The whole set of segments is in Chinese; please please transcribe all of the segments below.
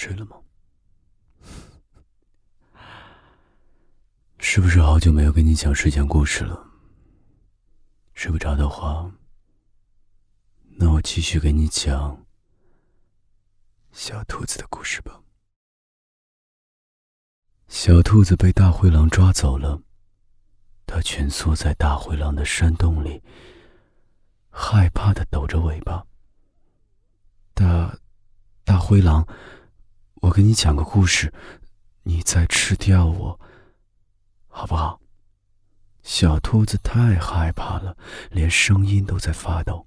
睡了吗？是不是好久没有跟你讲睡前故事了？睡不着的话，那我继续给你讲小兔子的故事吧。小兔子被大灰狼抓走了，它蜷缩在大灰狼的山洞里，害怕的抖着尾巴。大，大灰狼，我给你讲个故事，你再吃掉我，好不好？小兔子太害怕了，连声音都在发抖。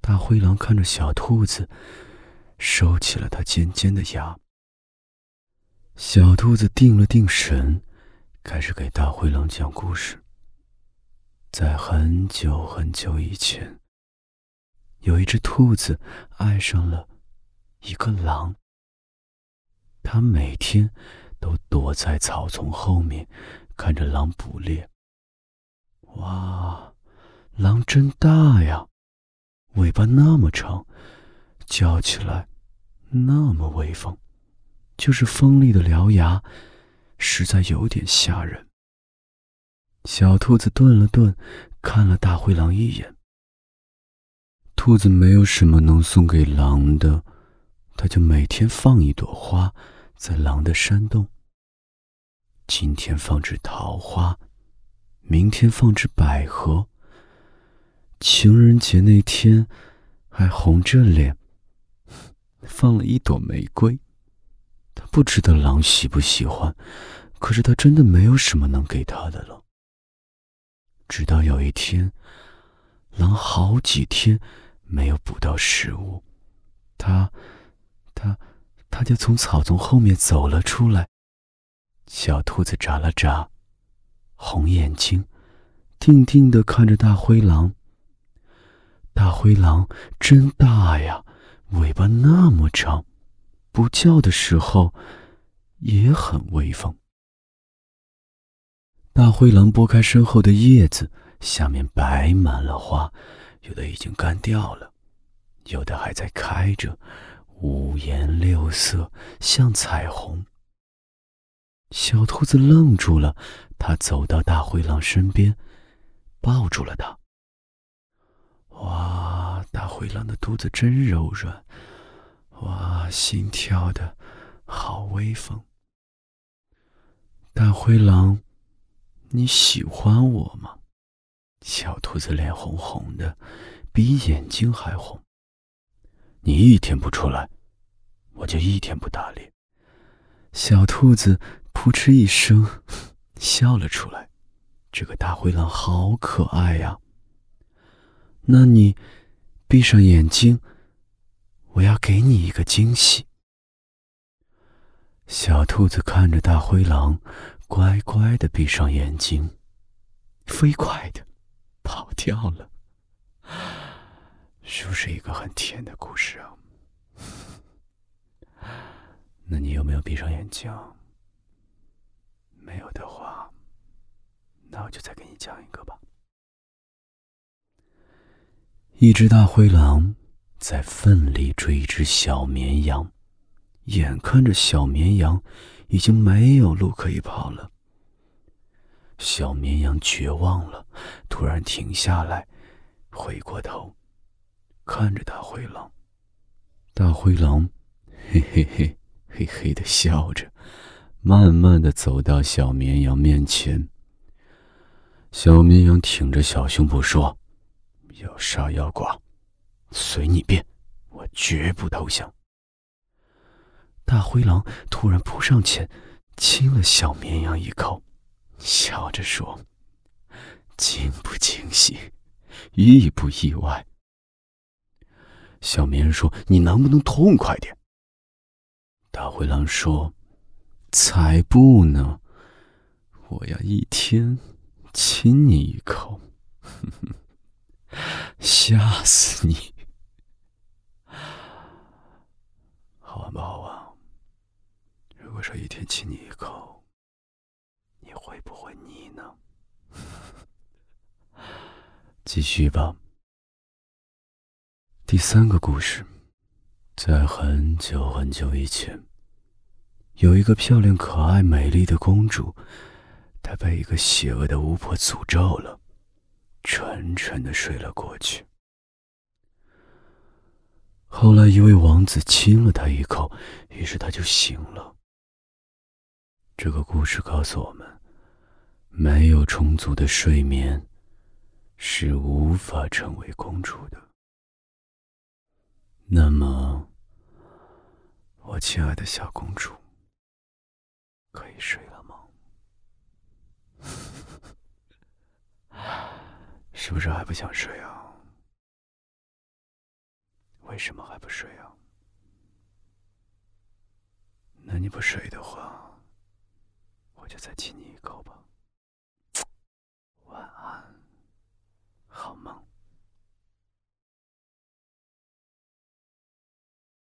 大灰狼看着小兔子，收起了它尖尖的牙。小兔子定了定神，开始给大灰狼讲故事。在很久很久以前。有一只兔子爱上了一个狼，它每天都躲在草丛后面，看着狼捕猎。哇，狼真大呀，尾巴那么长，叫起来那么威风，就是锋利的獠牙，实在有点吓人。小兔子顿了顿，看了大灰狼一眼。兔子没有什么能送给狼的，他就每天放一朵花在狼的山洞。今天放只桃花，明天放只百合。情人节那天，还红着脸放了一朵玫瑰。他不知道狼喜不喜欢，可是他真的没有什么能给他的了。直到有一天，狼好几天。没有捕到食物，他，他，他就从草丛后面走了出来。小兔子眨了眨红眼睛，定定的看着大灰狼。大灰狼真大呀，尾巴那么长，不叫的时候也很威风。大灰狼拨开身后的叶子，下面摆满了花。有的已经干掉了，有的还在开着，五颜六色，像彩虹。小兔子愣住了，它走到大灰狼身边，抱住了它。哇，大灰狼的肚子真柔软，哇，心跳的好威风。大灰狼，你喜欢我吗？小兔子脸红红的，比眼睛还红。你一天不出来，我就一天不打猎。小兔子扑哧一声笑了出来，这个大灰狼好可爱呀。那你闭上眼睛，我要给你一个惊喜。小兔子看着大灰狼，乖乖的闭上眼睛，飞快的。跑掉了，是不是一个很甜的故事啊？那你有没有闭上眼睛？没有的话，那我就再给你讲一个吧。一只大灰狼在奋力追一只小绵羊，眼看着小绵羊已经没有路可以跑了。小绵羊绝望了，突然停下来，回过头，看着大灰狼。大灰狼嘿嘿嘿嘿嘿的笑着，慢慢的走到小绵羊面前。小绵羊挺着小胸脯说：“要杀要剐，随你便，我绝不投降。”大灰狼突然扑上前，亲了小绵羊一口。笑着说：“惊不惊喜，意不意外？”小绵羊说：“你能不能痛快点？”大灰狼说：“才不呢！我要一天亲你一口，吓死你！好玩不好玩？如果说一天亲你一口。”你会不会腻呢？继续吧。第三个故事，在很久很久以前，有一个漂亮、可爱、美丽的公主，她被一个邪恶的巫婆诅咒了，沉沉的睡了过去。后来，一位王子亲了她一口，于是她就醒了。这个故事告诉我们，没有充足的睡眠，是无法成为公主的。那么，我亲爱的小公主，可以睡了吗？是不是还不想睡啊？为什么还不睡啊？那你不睡的话，我就再亲你